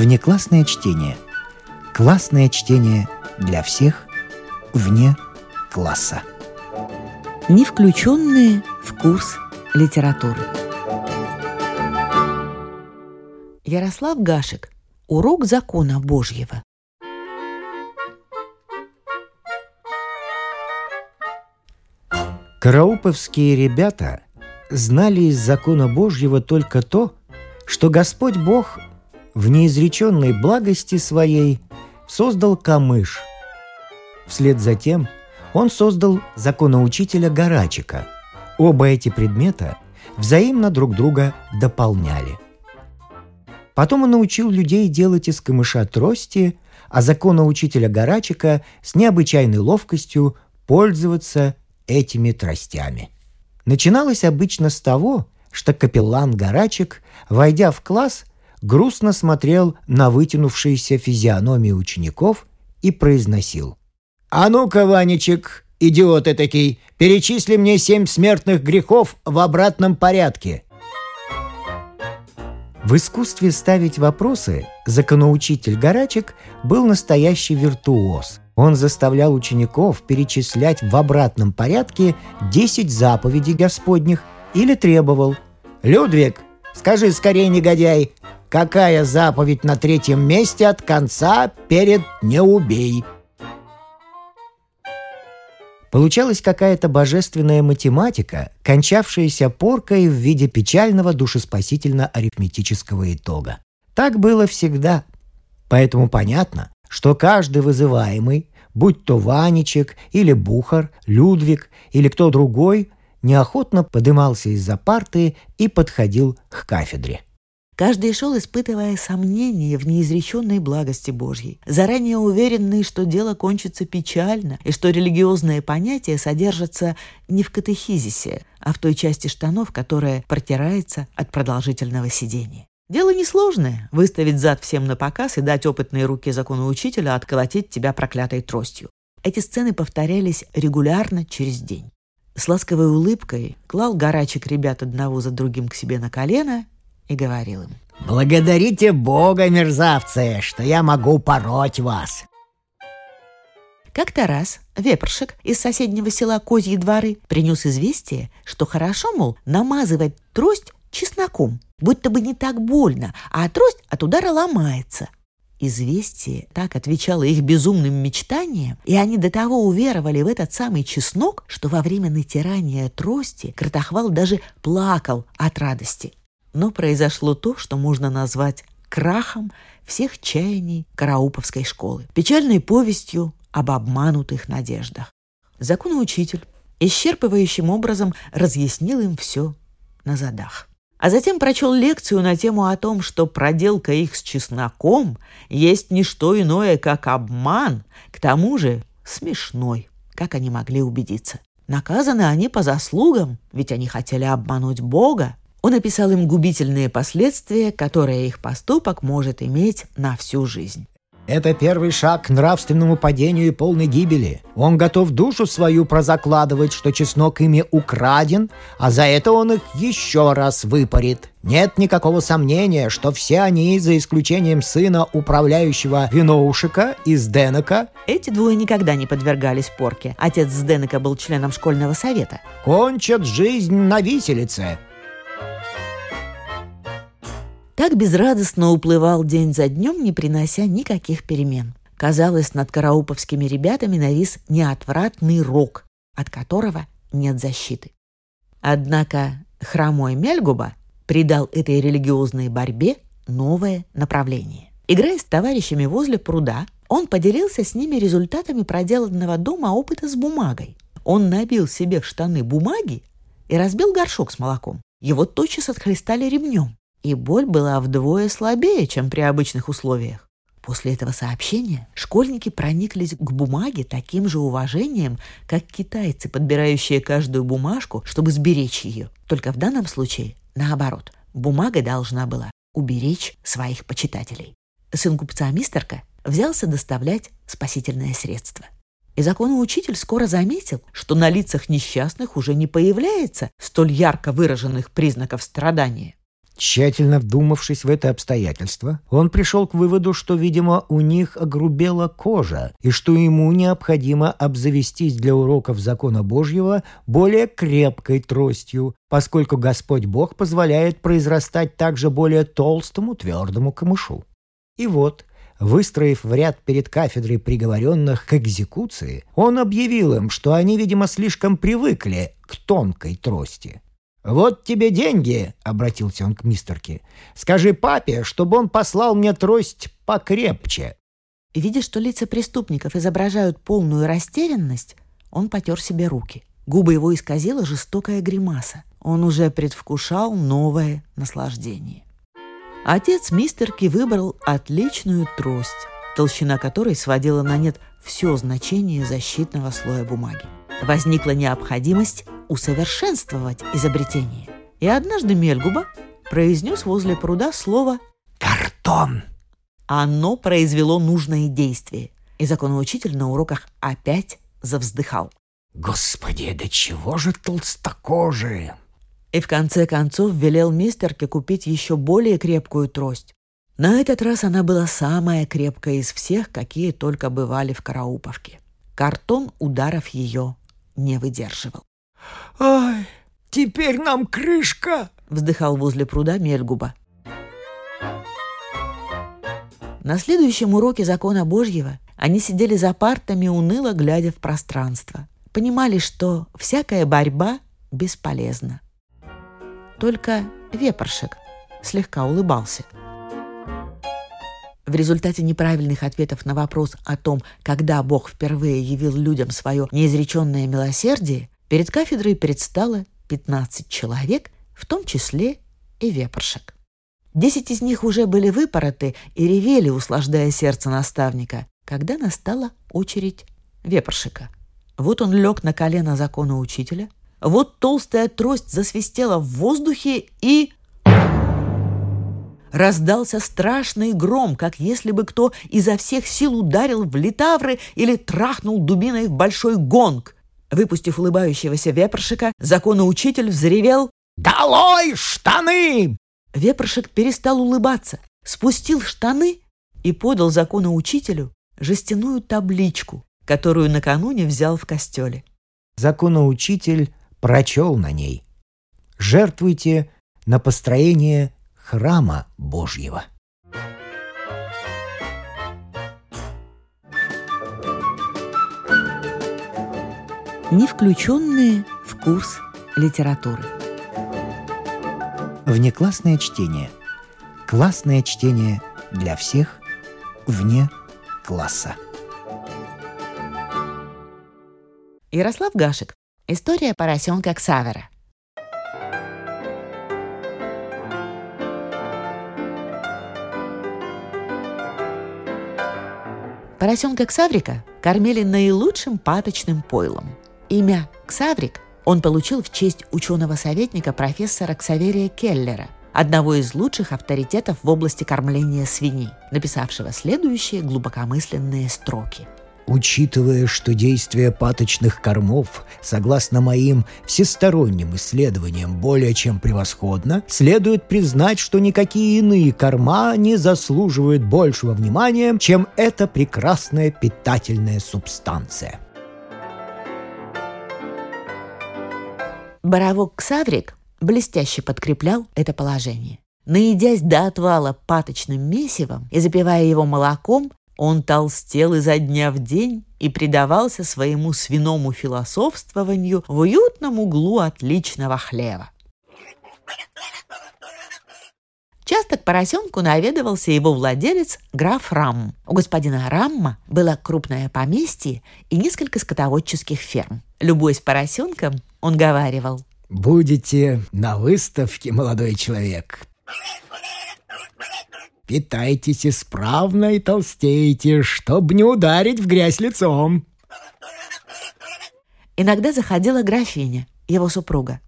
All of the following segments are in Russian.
Внеклассное чтение. Классное чтение для всех вне класса. Не включенные в курс литературы. Ярослав Гашек. Урок закона Божьего. Карауповские ребята знали из закона Божьего только то, что Господь Бог в неизреченной благости своей создал камыш. Вслед за тем он создал законоучителя Гарачика. Оба эти предмета взаимно друг друга дополняли. Потом он научил людей делать из камыша трости, а законоучителя Гарачика с необычайной ловкостью пользоваться этими тростями. Начиналось обычно с того, что капеллан Гарачик, войдя в класс, грустно смотрел на вытянувшиеся физиономии учеников и произносил. «А ну-ка, Ванечек, идиот этакий, перечисли мне семь смертных грехов в обратном порядке». В искусстве ставить вопросы законоучитель Гарачик был настоящий виртуоз. Он заставлял учеников перечислять в обратном порядке 10 заповедей Господних или требовал «Людвиг, скажи скорее, негодяй, какая заповедь на третьем месте от конца перед «не убей»?» Получалась какая-то божественная математика, кончавшаяся поркой в виде печального душеспасительно-арифметического итога. Так было всегда. Поэтому понятно, что каждый вызываемый, будь то Ванечек или Бухар, Людвиг или кто другой, неохотно подымался из-за парты и подходил к кафедре – Каждый шел, испытывая сомнения в неизреченной благости Божьей, заранее уверенный, что дело кончится печально и что религиозные понятия содержатся не в катехизисе, а в той части штанов, которая протирается от продолжительного сидения. Дело несложное – выставить зад всем на показ и дать опытной руке учителя отколотить тебя проклятой тростью. Эти сцены повторялись регулярно через день. С ласковой улыбкой клал горачек ребят одного за другим к себе на колено и говорил им. «Благодарите Бога, мерзавцы, что я могу пороть вас!» Как-то раз вепршик из соседнего села Козьи дворы принес известие, что хорошо, мол, намазывать трость чесноком, будто бы не так больно, а трость от удара ломается. Известие так отвечало их безумным мечтаниям, и они до того уверовали в этот самый чеснок, что во время натирания трости Кротохвал даже плакал от радости. Но произошло то, что можно назвать крахом всех чаяний Карауповской школы, печальной повестью об обманутых надеждах. Законоучитель исчерпывающим образом разъяснил им все на задах. А затем прочел лекцию на тему о том, что проделка их с чесноком есть не что иное, как обман, к тому же смешной, как они могли убедиться. Наказаны они по заслугам, ведь они хотели обмануть Бога, он описал им губительные последствия, которые их поступок может иметь на всю жизнь. Это первый шаг к нравственному падению и полной гибели. Он готов душу свою прозакладывать, что чеснок ими украден, а за это он их еще раз выпарит. Нет никакого сомнения, что все они, за исключением сына управляющего Виноушика из Денека, эти двое никогда не подвергались порке. Отец Сденека был членом школьного совета. кончат жизнь на виселице. Так безрадостно уплывал день за днем, не принося никаких перемен. Казалось, над карауповскими ребятами навис неотвратный рок, от которого нет защиты. Однако хромой Мельгуба придал этой религиозной борьбе новое направление. Играя с товарищами возле пруда, он поделился с ними результатами проделанного дома опыта с бумагой. Он набил себе в штаны бумаги и разбил горшок с молоком. Его тотчас отхлестали ремнем и боль была вдвое слабее, чем при обычных условиях. После этого сообщения школьники прониклись к бумаге таким же уважением, как китайцы, подбирающие каждую бумажку, чтобы сберечь ее. Только в данном случае наоборот. Бумага должна была уберечь своих почитателей. Сын купца Мистерка взялся доставлять спасительное средство. И законоучитель скоро заметил, что на лицах несчастных уже не появляется столь ярко выраженных признаков страдания. Тщательно вдумавшись в это обстоятельство, он пришел к выводу, что, видимо, у них огрубела кожа, и что ему необходимо обзавестись для уроков закона Божьего более крепкой тростью, поскольку Господь Бог позволяет произрастать также более толстому твердому камышу. И вот, выстроив в ряд перед кафедрой приговоренных к экзекуции, он объявил им, что они, видимо, слишком привыкли к тонкой трости. «Вот тебе деньги», — обратился он к мистерке. «Скажи папе, чтобы он послал мне трость покрепче». Видя, что лица преступников изображают полную растерянность, он потер себе руки. Губы его исказила жестокая гримаса. Он уже предвкушал новое наслаждение. Отец мистерки выбрал отличную трость, толщина которой сводила на нет все значение защитного слоя бумаги. Возникла необходимость усовершенствовать изобретение. И однажды Мельгуба произнес возле пруда слово «Картон». Оно произвело нужное действие, и законоучитель на уроках опять завздыхал. «Господи, да чего же толстокожие!» И в конце концов велел мистерке купить еще более крепкую трость. На этот раз она была самая крепкая из всех, какие только бывали в Карауповке. Картон ударов ее не выдерживал. «Ай, теперь нам крышка!» — вздыхал возле пруда Мельгуба. На следующем уроке закона Божьего они сидели за партами, уныло глядя в пространство. Понимали, что всякая борьба бесполезна. Только вепоршек слегка улыбался. В результате неправильных ответов на вопрос о том, когда Бог впервые явил людям свое неизреченное милосердие, Перед кафедрой предстало 15 человек, в том числе и вепоршек. Десять из них уже были выпороты и ревели, услаждая сердце наставника, когда настала очередь вепоршика. Вот он лег на колено закона учителя, вот толстая трость засвистела в воздухе и... Раздался страшный гром, как если бы кто изо всех сил ударил в литавры или трахнул дубиной в большой гонг. Выпустив улыбающегося вепршика, законоучитель взревел «Долой штаны!» Вепршик перестал улыбаться, спустил штаны и подал законоучителю жестяную табличку, которую накануне взял в костеле. Законоучитель прочел на ней «Жертвуйте на построение храма Божьего». не включенные в курс литературы. Внеклассное чтение. Классное чтение для всех вне класса. Ярослав Гашек. История поросенка Ксавера. Поросенка Ксаврика кормили наилучшим паточным пойлом – Имя Ксаврик он получил в честь ученого-советника профессора Ксаверия Келлера, одного из лучших авторитетов в области кормления свиней, написавшего следующие глубокомысленные строки – Учитывая, что действие паточных кормов, согласно моим всесторонним исследованиям, более чем превосходно, следует признать, что никакие иные корма не заслуживают большего внимания, чем эта прекрасная питательная субстанция. Боровок Ксаврик блестяще подкреплял это положение. Наедясь до отвала паточным месивом и запивая его молоком, он толстел изо дня в день и предавался своему свиному философствованию в уютном углу отличного хлева. Часто к поросенку наведывался его владелец граф Рам. У господина Рамма было крупное поместье и несколько скотоводческих ферм. Любуясь поросенком, он говаривал. «Будете на выставке, молодой человек. Питайтесь исправно и толстейте, чтобы не ударить в грязь лицом». Иногда заходила графиня, его супруга.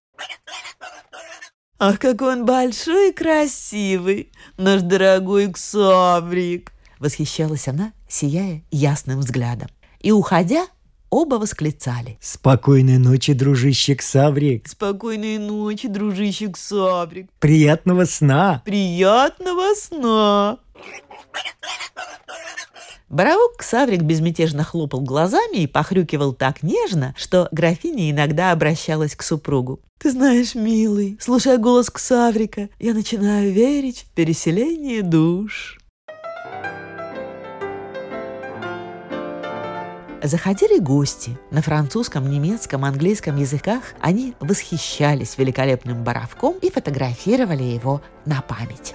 «Ах, какой он большой и красивый, наш дорогой Ксаврик!» Восхищалась она, сияя ясным взглядом. И, уходя, оба восклицали. Спокойной ночи, дружище Ксаврик. Спокойной ночи, дружище Ксаврик. Приятного сна. Приятного сна. Боровок Ксаврик безмятежно хлопал глазами и похрюкивал так нежно, что графиня иногда обращалась к супругу. «Ты знаешь, милый, слушая голос Ксаврика, я начинаю верить в переселение душ». Заходили гости. На французском, немецком, английском языках они восхищались великолепным боровком и фотографировали его на память.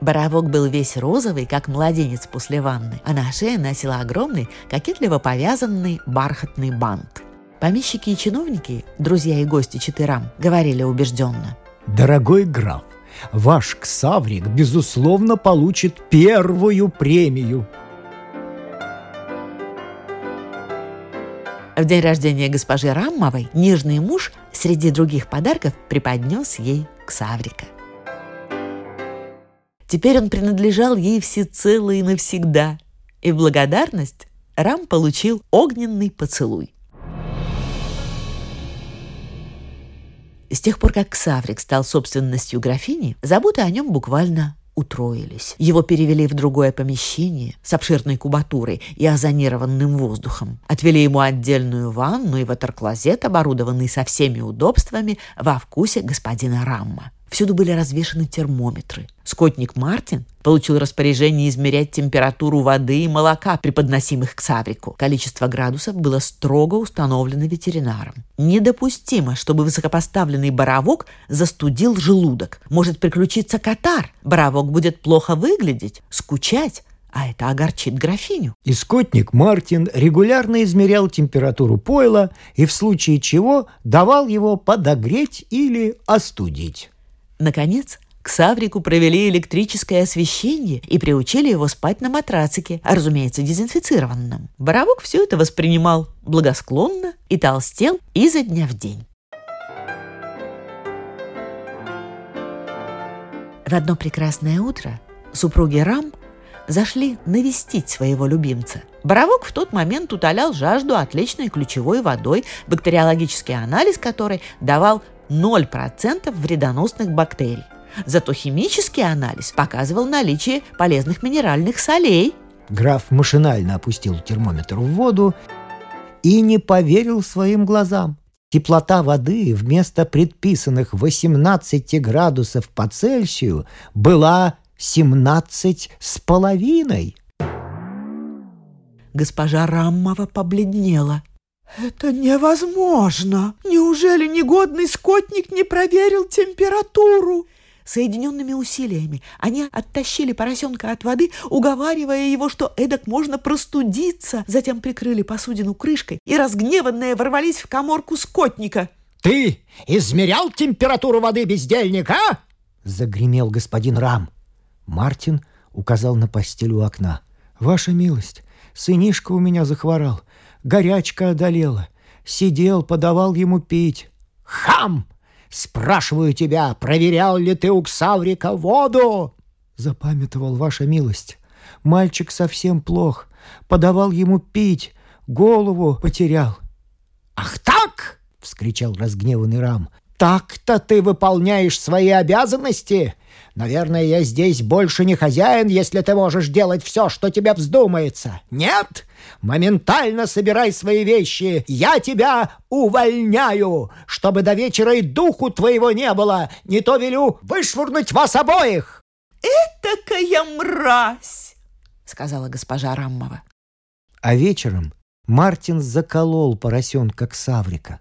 Боровок был весь розовый, как младенец после ванны, а на шее носила огромный, кокетливо повязанный бархатный бант. Помещики и чиновники, друзья и гости Четырам, говорили убежденно. Дорогой граф, ваш Ксаврик, безусловно, получит первую премию. В день рождения госпожи Раммовой нежный муж среди других подарков преподнес ей Ксаврика – Теперь он принадлежал ей всецело и навсегда. И в благодарность Рам получил огненный поцелуй. С тех пор, как Ксаврик стал собственностью графини, заботы о нем буквально утроились. Его перевели в другое помещение с обширной кубатурой и озонированным воздухом. Отвели ему отдельную ванну и ватерклозет, оборудованный со всеми удобствами во вкусе господина Рамма. Всюду были развешаны термометры. Скотник Мартин получил распоряжение измерять температуру воды и молока, преподносимых к Саврику. Количество градусов было строго установлено ветеринаром. Недопустимо, чтобы высокопоставленный боровок застудил желудок. Может приключиться катар. Боровок будет плохо выглядеть, скучать, а это огорчит графиню. И скотник Мартин регулярно измерял температуру пойла и в случае чего давал его подогреть или остудить. Наконец, к Саврику провели электрическое освещение и приучили его спать на матрацике, а, разумеется, дезинфицированном. Боровок все это воспринимал благосклонно и толстел изо дня в день. В одно прекрасное утро супруги Рам зашли навестить своего любимца. Боровок в тот момент утолял жажду отличной ключевой водой, бактериологический анализ которой давал 0% вредоносных бактерий. Зато химический анализ показывал наличие полезных минеральных солей. Граф машинально опустил термометр в воду и не поверил своим глазам. Теплота воды вместо предписанных 18 градусов по Цельсию была 17 с половиной. Госпожа Раммова побледнела. «Это невозможно! Неужели негодный скотник не проверил температуру?» Соединенными усилиями они оттащили поросенка от воды, уговаривая его, что эдак можно простудиться. Затем прикрыли посудину крышкой и, разгневанные, ворвались в коморку скотника. «Ты измерял температуру воды, бездельник, а?» Загремел господин Рам. Мартин указал на постель у окна. «Ваша милость, сынишка у меня захворал горячка одолела. Сидел, подавал ему пить. «Хам! Спрашиваю тебя, проверял ли ты у Ксаврика воду?» Запамятовал ваша милость. Мальчик совсем плох. Подавал ему пить, голову потерял. «Ах так!» — вскричал разгневанный Рам. «Так-то ты выполняешь свои обязанности? Наверное, я здесь больше не хозяин, если ты можешь делать все, что тебе вздумается. Нет? Моментально собирай свои вещи. Я тебя увольняю, чтобы до вечера и духу твоего не было. Не то велю вышвырнуть вас обоих. «Этакая мразь!» — сказала госпожа Раммова. А вечером Мартин заколол поросенка к Саврика.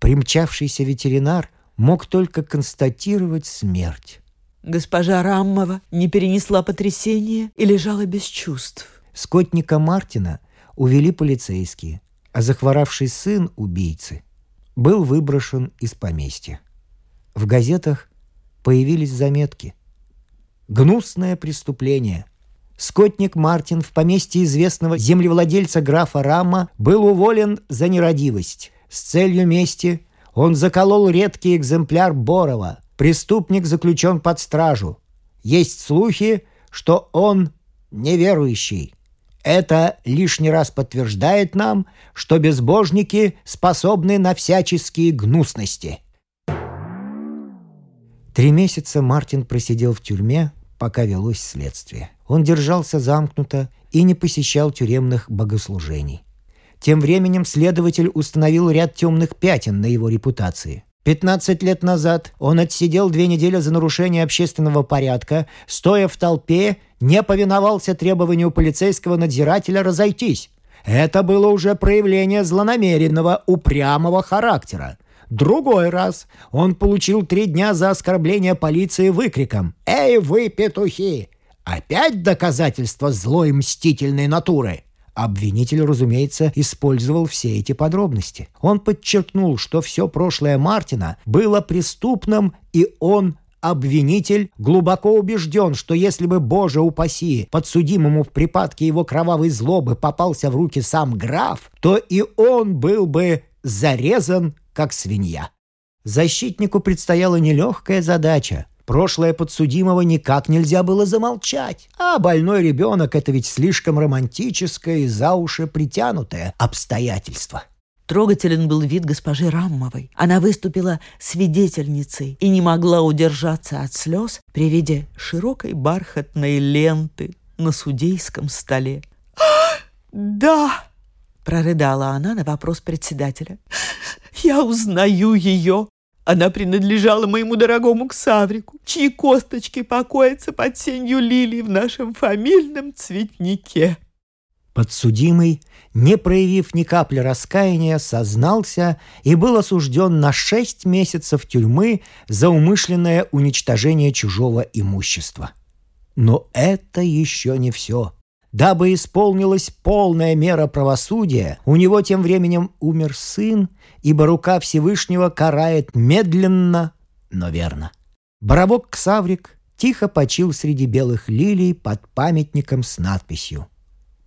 Примчавшийся ветеринар мог только констатировать смерть. Госпожа Раммова не перенесла потрясения и лежала без чувств. Скотника Мартина увели полицейские, а захворавший сын убийцы был выброшен из поместья. В газетах появились заметки. Гнусное преступление. Скотник Мартин в поместье известного землевладельца графа Рама был уволен за нерадивость. С целью мести он заколол редкий экземпляр Борова – Преступник заключен под стражу. Есть слухи, что он неверующий. Это лишний раз подтверждает нам, что безбожники способны на всяческие гнусности. Три месяца Мартин просидел в тюрьме, пока велось следствие. Он держался замкнуто и не посещал тюремных богослужений. Тем временем следователь установил ряд темных пятен на его репутации. 15 лет назад он отсидел две недели за нарушение общественного порядка, стоя в толпе, не повиновался требованию полицейского надзирателя разойтись. Это было уже проявление злонамеренного, упрямого характера. Другой раз он получил три дня за оскорбление полиции выкриком «Эй, вы, петухи!» Опять доказательство злой мстительной натуры – Обвинитель, разумеется, использовал все эти подробности. Он подчеркнул, что все прошлое Мартина было преступным, и он Обвинитель глубоко убежден, что если бы, Боже упаси, подсудимому в припадке его кровавой злобы попался в руки сам граф, то и он был бы зарезан, как свинья. Защитнику предстояла нелегкая задача Прошлое подсудимого никак нельзя было замолчать. А больной ребенок — это ведь слишком романтическое и за уши притянутое обстоятельство. Трогателен был вид госпожи Раммовой. Она выступила свидетельницей и не могла удержаться от слез при виде широкой бархатной ленты на судейском столе. «Да!» — прорыдала она на вопрос председателя. «Я узнаю ее. Она принадлежала моему дорогому Ксаврику, чьи косточки покоятся под сенью лилий в нашем фамильном цветнике. Подсудимый, не проявив ни капли раскаяния, сознался и был осужден на шесть месяцев тюрьмы за умышленное уничтожение чужого имущества. Но это еще не все. Дабы исполнилась полная мера правосудия, у него тем временем умер сын, ибо рука Всевышнего карает медленно, но верно. Боровок Ксаврик тихо почил среди белых лилий под памятником с надписью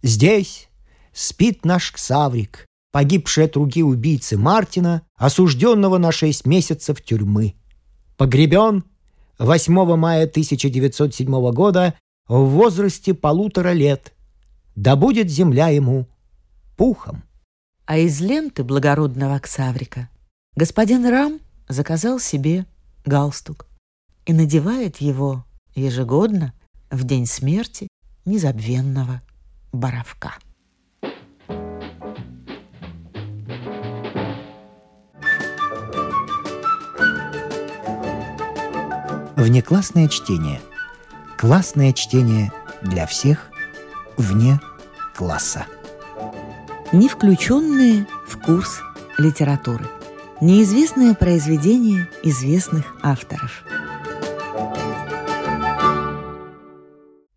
«Здесь спит наш Ксаврик, погибший от руки убийцы Мартина, осужденного на шесть месяцев тюрьмы. Погребен 8 мая 1907 года в возрасте полутора лет. Да будет земля ему пухом. А из ленты благородного Оксаврика господин Рам заказал себе галстук и надевает его ежегодно в день смерти незабвенного Боровка. Внеклассное чтение – Классное чтение для всех вне класса. Не включенные в курс литературы. Неизвестное произведение известных авторов.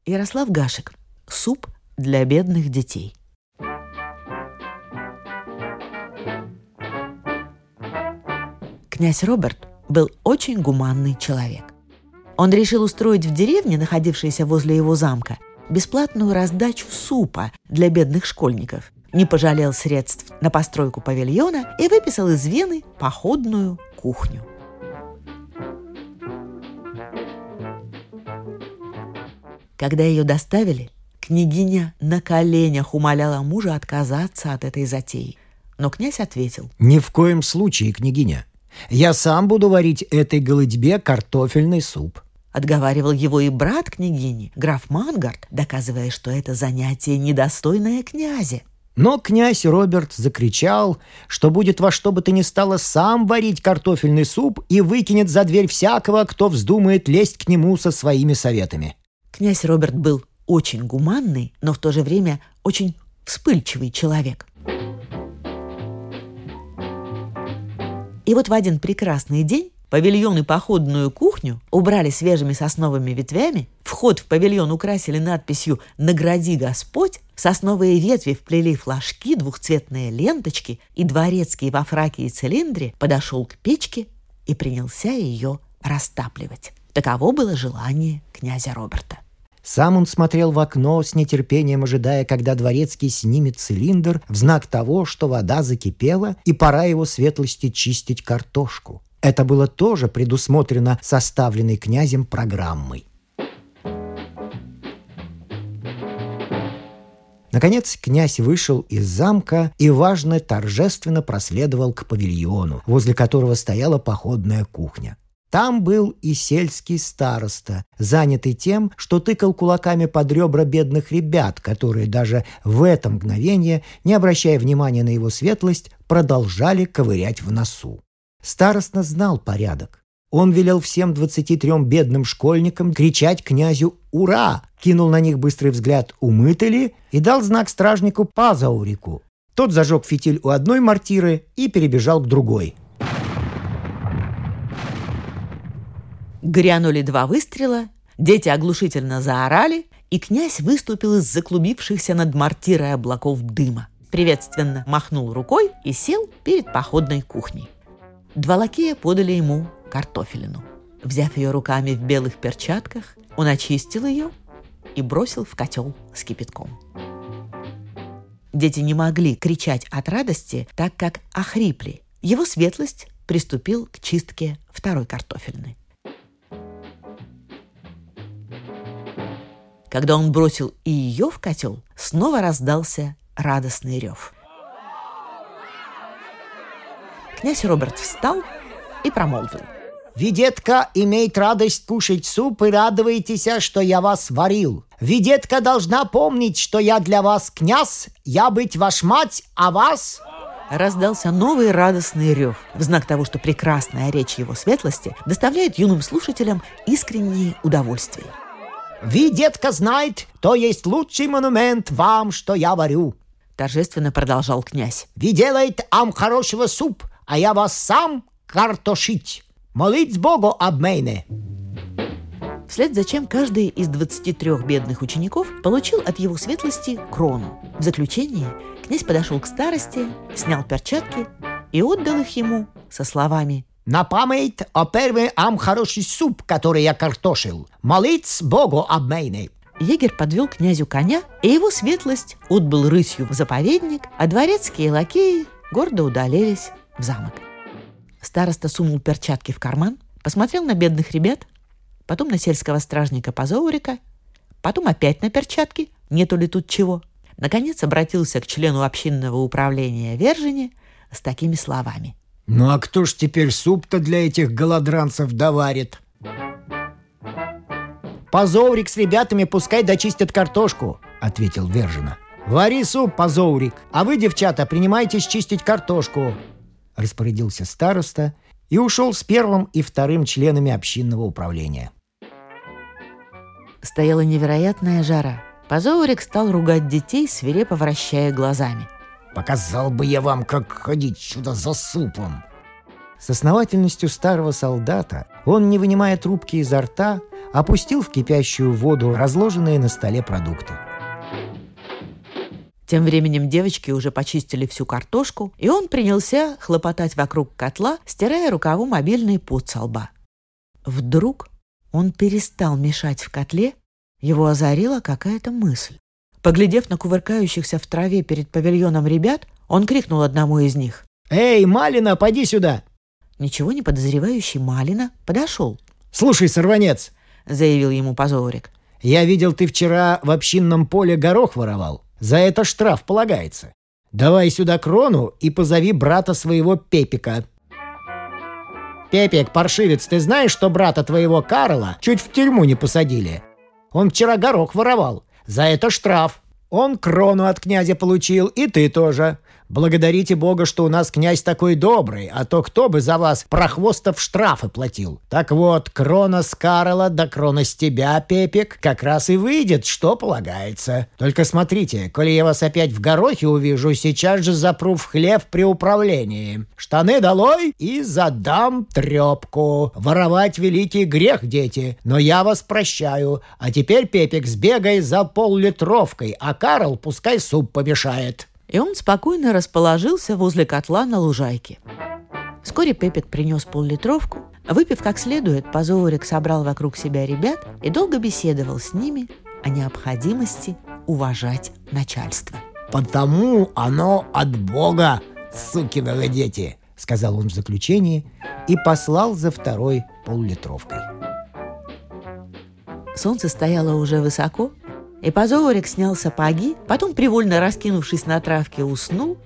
Ярослав Гашек. Суп для бедных детей. Князь Роберт был очень гуманный человек. Он решил устроить в деревне, находившейся возле его замка, бесплатную раздачу супа для бедных школьников. Не пожалел средств на постройку павильона и выписал из Вены походную кухню. Когда ее доставили, княгиня на коленях умоляла мужа отказаться от этой затеи. Но князь ответил. «Ни в коем случае, княгиня. Я сам буду варить этой голодьбе картофельный суп. Отговаривал его и брат княгини, граф Мангард, доказывая, что это занятие недостойное князя. Но князь Роберт закричал, что будет во что бы то ни стало сам варить картофельный суп и выкинет за дверь всякого, кто вздумает лезть к нему со своими советами. Князь Роберт был очень гуманный, но в то же время очень вспыльчивый человек. И вот в один прекрасный день Павильон и походную кухню убрали свежими сосновыми ветвями, вход в павильон украсили надписью «Награди Господь», сосновые ветви вплели флажки, двухцветные ленточки, и дворецкий во фраке и цилиндре подошел к печке и принялся ее растапливать. Таково было желание князя Роберта. Сам он смотрел в окно с нетерпением, ожидая, когда дворецкий снимет цилиндр в знак того, что вода закипела и пора его светлости чистить картошку. Это было тоже предусмотрено составленной князем программой. Наконец князь вышел из замка и, важно, торжественно проследовал к павильону, возле которого стояла походная кухня. Там был и сельский староста, занятый тем, что тыкал кулаками под ребра бедных ребят, которые даже в это мгновение, не обращая внимания на его светлость, продолжали ковырять в носу. Староста знал порядок. Он велел всем двадцати трем бедным школьникам кричать князю «Ура!», кинул на них быстрый взгляд «Умыты ли?» и дал знак стражнику Пазаурику. Тот зажег фитиль у одной мортиры и перебежал к другой – Грянули два выстрела, дети оглушительно заорали, и князь выступил из заклубившихся над мортирой облаков дыма. Приветственно махнул рукой и сел перед походной кухней. Два лакея подали ему картофелину. Взяв ее руками в белых перчатках, он очистил ее и бросил в котел с кипятком. Дети не могли кричать от радости, так как охрипли. Его светлость приступил к чистке второй картофельной. Когда он бросил и ее в котел, снова раздался радостный рев. Князь Роберт встал и промолвил. «Видетка имеет радость кушать суп и радуйтесь, что я вас варил. Видетка должна помнить, что я для вас князь, я быть ваш мать, а вас...» Раздался новый радостный рев в знак того, что прекрасная речь его светлости доставляет юным слушателям искреннее удовольствие. Ви, детка, знает, то есть лучший монумент вам, что я варю. Торжественно продолжал князь. Ви делает ам хорошего суп, а я вас сам картошить. Молить Богу об мене. Вслед за чем каждый из 23 бедных учеников получил от его светлости крону. В заключение князь подошел к старости, снял перчатки и отдал их ему со словами на память о первый ам хороший суп, который я картошил. Молиться Богу об мене. Егерь подвел князю коня, и его светлость отбыл рысью в заповедник, а дворецкие лакеи гордо удалились в замок. Староста сунул перчатки в карман, посмотрел на бедных ребят, потом на сельского стражника Пазоурика, потом опять на перчатки, нету ли тут чего. Наконец обратился к члену общинного управления Вержине с такими словами – ну а кто ж теперь суп-то для этих голодранцев доварит? «Позоврик с ребятами пускай дочистят картошку», — ответил Вержина. «Вари суп, Позоврик, а вы, девчата, принимайтесь чистить картошку», — распорядился староста и ушел с первым и вторым членами общинного управления. Стояла невероятная жара. Позоврик стал ругать детей, свирепо вращая глазами. Показал бы я вам, как ходить сюда за супом!» С основательностью старого солдата он, не вынимая трубки изо рта, опустил в кипящую воду разложенные на столе продукты. Тем временем девочки уже почистили всю картошку, и он принялся хлопотать вокруг котла, стирая рукаву мобильный пот со лба. Вдруг он перестал мешать в котле, его озарила какая-то мысль. Поглядев на кувыркающихся в траве перед павильоном ребят, он крикнул одному из них. «Эй, Малина, поди сюда!» Ничего не подозревающий Малина подошел. «Слушай, сорванец!» — заявил ему Позорик. «Я видел, ты вчера в общинном поле горох воровал. За это штраф полагается. Давай сюда крону и позови брата своего Пепика». «Пепик, паршивец, ты знаешь, что брата твоего Карла чуть в тюрьму не посадили? Он вчера горох воровал. За это штраф. Он крону от князя получил, и ты тоже. Благодарите Бога, что у нас князь такой добрый, а то кто бы за вас прохвостов штрафы платил. Так вот, крона с Карла да крона с тебя, Пепик, как раз и выйдет, что полагается. Только смотрите, коли я вас опять в горохе увижу, сейчас же запру в хлеб при управлении. Штаны долой и задам трепку. Воровать великий грех, дети, но я вас прощаю. А теперь, Пепик, сбегай за поллитровкой, а Карл пускай суп помешает и он спокойно расположился возле котла на лужайке. Вскоре Пепик принес поллитровку. Выпив как следует, Позорик собрал вокруг себя ребят и долго беседовал с ними о необходимости уважать начальство. «Потому оно от Бога, сукиного дети!» — сказал он в заключении и послал за второй поллитровкой. Солнце стояло уже высоко, И Позорик снял сапоги, потом, привольно раскинувшись на травке, уснул.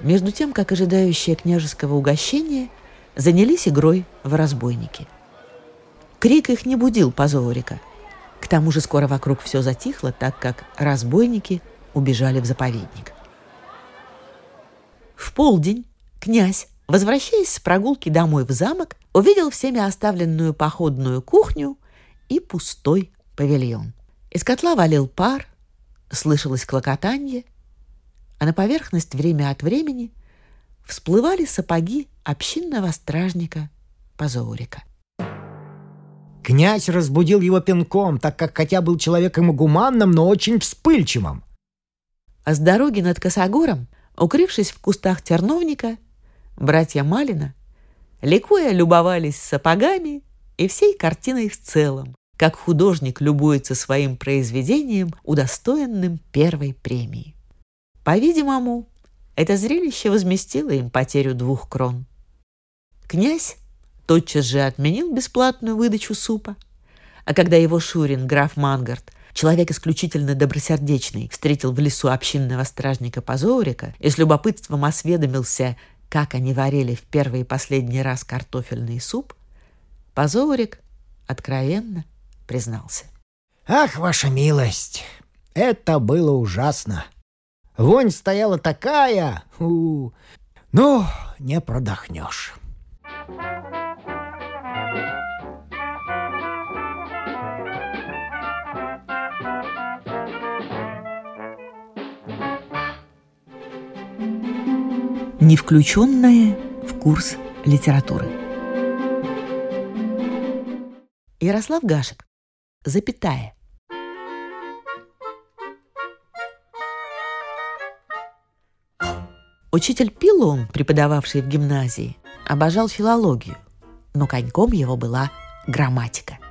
Между тем, как ожидающие княжеского угощения занялись игрой в разбойники. Крик их не будил Позорика. К тому же скоро вокруг все затихло, так как разбойники убежали в заповедник. В полдень князь, возвращаясь с прогулки домой в замок, увидел всеми оставленную походную кухню и пустой павильон. Из котла валил пар, слышалось клокотанье, а на поверхность время от времени всплывали сапоги общинного стражника Позорика. Князь разбудил его пинком, так как хотя был человеком гуманным, но очень вспыльчивым. А с дороги над Косогором, укрывшись в кустах терновника, братья Малина, ликуя, любовались сапогами и всей картиной в целом, как художник любуется своим произведением, удостоенным первой премии. По-видимому, это зрелище возместило им потерю двух крон. Князь тотчас же отменил бесплатную выдачу супа, а когда его Шурин, граф Мангард, человек исключительно добросердечный, встретил в лесу общинного стражника Позорика и с любопытством осведомился, как они варили в первый и последний раз картофельный суп, Позорик откровенно признался. «Ах, ваша милость, это было ужасно. Вонь стояла такая, у, ну, не продохнешь». не включенное в курс литературы. Ярослав Гашек. Запятая. Учитель Пилон, преподававший в гимназии, обожал филологию, но коньком его была грамматика –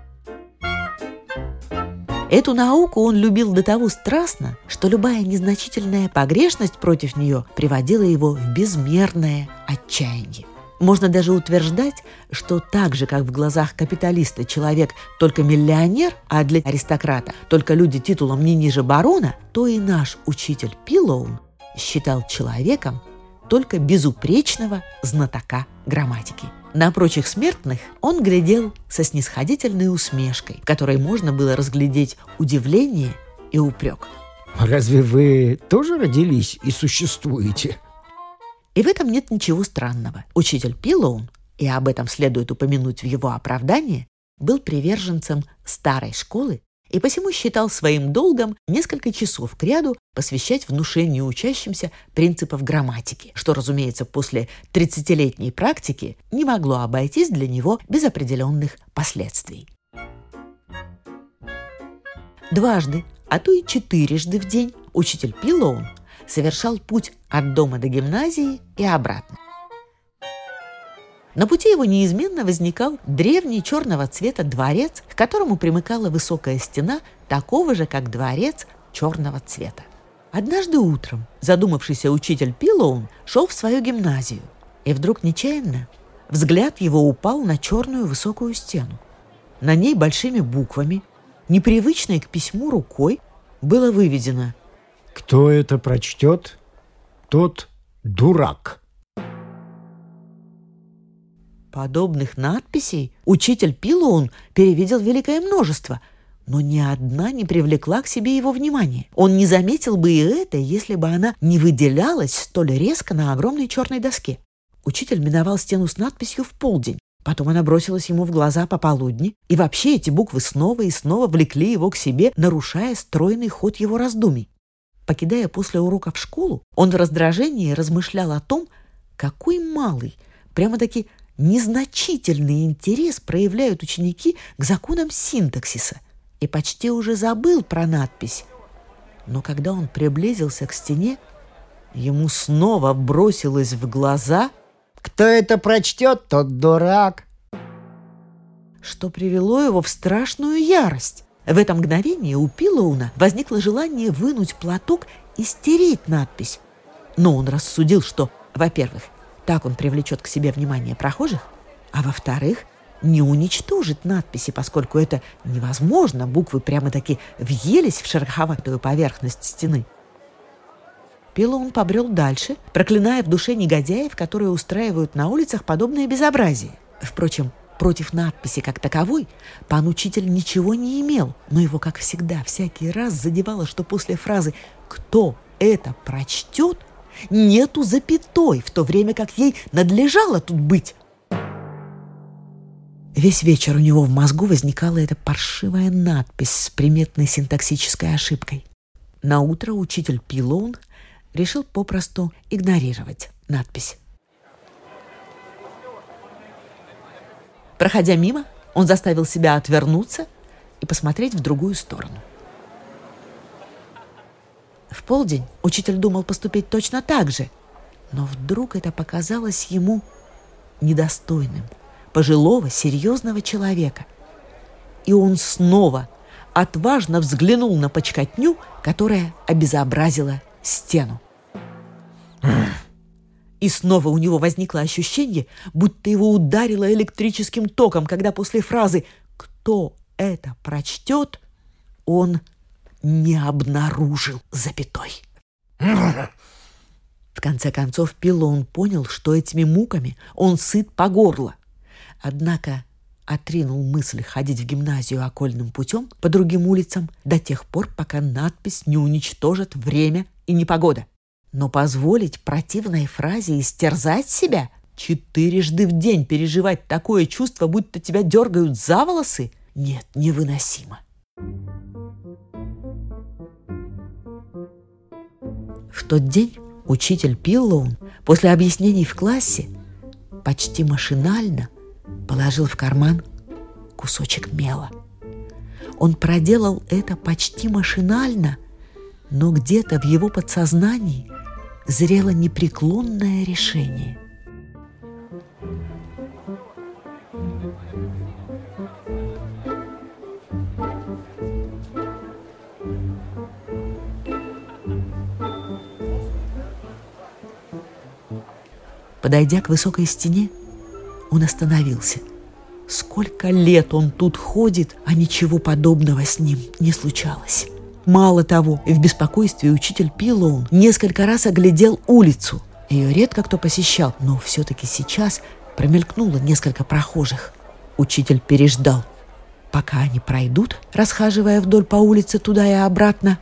Эту науку он любил до того страстно, что любая незначительная погрешность против нее приводила его в безмерное отчаяние. Можно даже утверждать, что так же, как в глазах капиталиста человек только миллионер, а для аристократа только люди титулом не ниже барона, то и наш учитель Пилоун считал человеком только безупречного знатока грамматики. На прочих смертных он глядел со снисходительной усмешкой, в которой можно было разглядеть удивление и упрек. «Разве вы тоже родились и существуете?» И в этом нет ничего странного. Учитель Пилоун, и об этом следует упомянуть в его оправдании, был приверженцем старой школы и посему считал своим долгом несколько часов к ряду посвящать внушению учащимся принципов грамматики, что, разумеется, после 30-летней практики не могло обойтись для него без определенных последствий. Дважды, а то и четырежды в день учитель Пилоун совершал путь от дома до гимназии и обратно. На пути его неизменно возникал древний черного цвета дворец, к которому примыкала высокая стена, такого же, как дворец черного цвета. Однажды утром задумавшийся учитель Пилоун шел в свою гимназию, и вдруг нечаянно взгляд его упал на черную высокую стену. На ней большими буквами, непривычной к письму рукой, было выведено «Кто это прочтет, тот дурак». Подобных надписей учитель Пилоун перевидел великое множество, но ни одна не привлекла к себе его внимание. Он не заметил бы и это, если бы она не выделялась столь резко на огромной черной доске. Учитель миновал стену с надписью в полдень. Потом она бросилась ему в глаза пополудни, и вообще эти буквы снова и снова влекли его к себе, нарушая стройный ход его раздумий. Покидая после урока в школу, он в раздражении размышлял о том, какой малый, прямо-таки незначительный интерес проявляют ученики к законам синтаксиса и почти уже забыл про надпись. Но когда он приблизился к стене, ему снова бросилось в глаза «Кто это прочтет, тот дурак!» что привело его в страшную ярость. В это мгновение у Пилоуна возникло желание вынуть платок и стереть надпись. Но он рассудил, что, во-первых, так он привлечет к себе внимание прохожих, а во-вторых, не уничтожит надписи, поскольку это невозможно. Буквы прямо-таки въелись в шероховатую поверхность стены. Пилон побрел дальше, проклиная в душе негодяев, которые устраивают на улицах подобное безобразие. Впрочем, против надписи как таковой пан учитель ничего не имел, но его, как всегда, всякий раз задевало, что после фразы «Кто это прочтет?» нету запятой, в то время как ей надлежало тут быть. Весь вечер у него в мозгу возникала эта паршивая надпись с приметной синтаксической ошибкой. На утро учитель Пилоун решил попросту игнорировать надпись. Проходя мимо, он заставил себя отвернуться и посмотреть в другую сторону. В полдень учитель думал поступить точно так же, но вдруг это показалось ему недостойным пожилого серьезного человека. И он снова отважно взглянул на почкотню, которая обезобразила стену. И снова у него возникло ощущение, будто его ударило электрическим током, когда после фразы «Кто это прочтет?» он не обнаружил запятой. В конце концов, Пилон понял, что этими муками он сыт по горло. Однако отринул мысль ходить в гимназию окольным путем по другим улицам до тех пор, пока надпись не уничтожит время и непогода. Но позволить противной фразе истерзать себя, четырежды в день переживать такое чувство, будто тебя дергают за волосы, нет, невыносимо. В тот день учитель Пиллоун после объяснений в классе почти машинально положил в карман кусочек мела. Он проделал это почти машинально, но где-то в его подсознании зрело непреклонное решение. Подойдя к высокой стене, он остановился. Сколько лет он тут ходит, а ничего подобного с ним не случалось. Мало того, в беспокойстве учитель Пилоун несколько раз оглядел улицу. Ее редко кто посещал, но все-таки сейчас промелькнуло несколько прохожих. Учитель переждал, пока они пройдут, расхаживая вдоль по улице туда и обратно.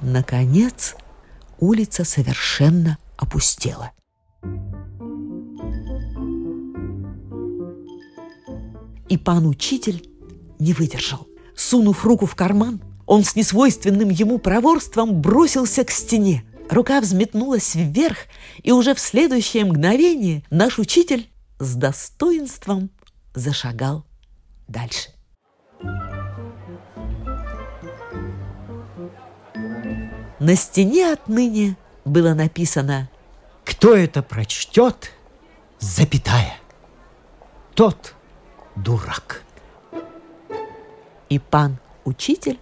Наконец, улица совершенно опустела. И пан-учитель не выдержал. Сунув руку в карман, он с несвойственным ему проворством бросился к стене. Рука взметнулась вверх, и уже в следующее мгновение наш учитель с достоинством зашагал дальше. На стене отныне было написано «Кто это прочтет, запятая, тот дурак». И пан учитель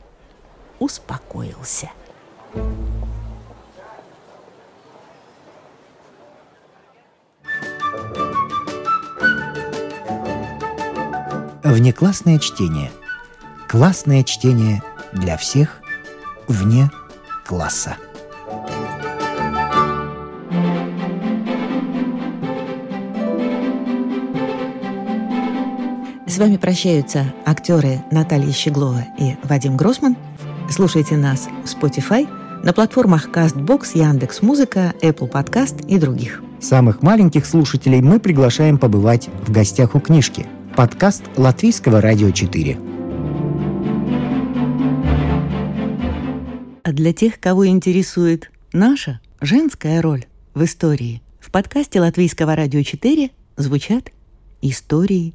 успокоился. Внеклассное чтение. Классное чтение для всех вне класса. С вами прощаются актеры Наталья Щеглова и Вадим Гросман. Слушайте нас в Spotify, на платформах CastBox, Яндекс.Музыка, Apple Podcast и других. Самых маленьких слушателей мы приглашаем побывать в гостях у книжки. Подкаст Латвийского радио 4. А для тех, кого интересует наша женская роль в истории, в подкасте Латвийского радио 4 звучат истории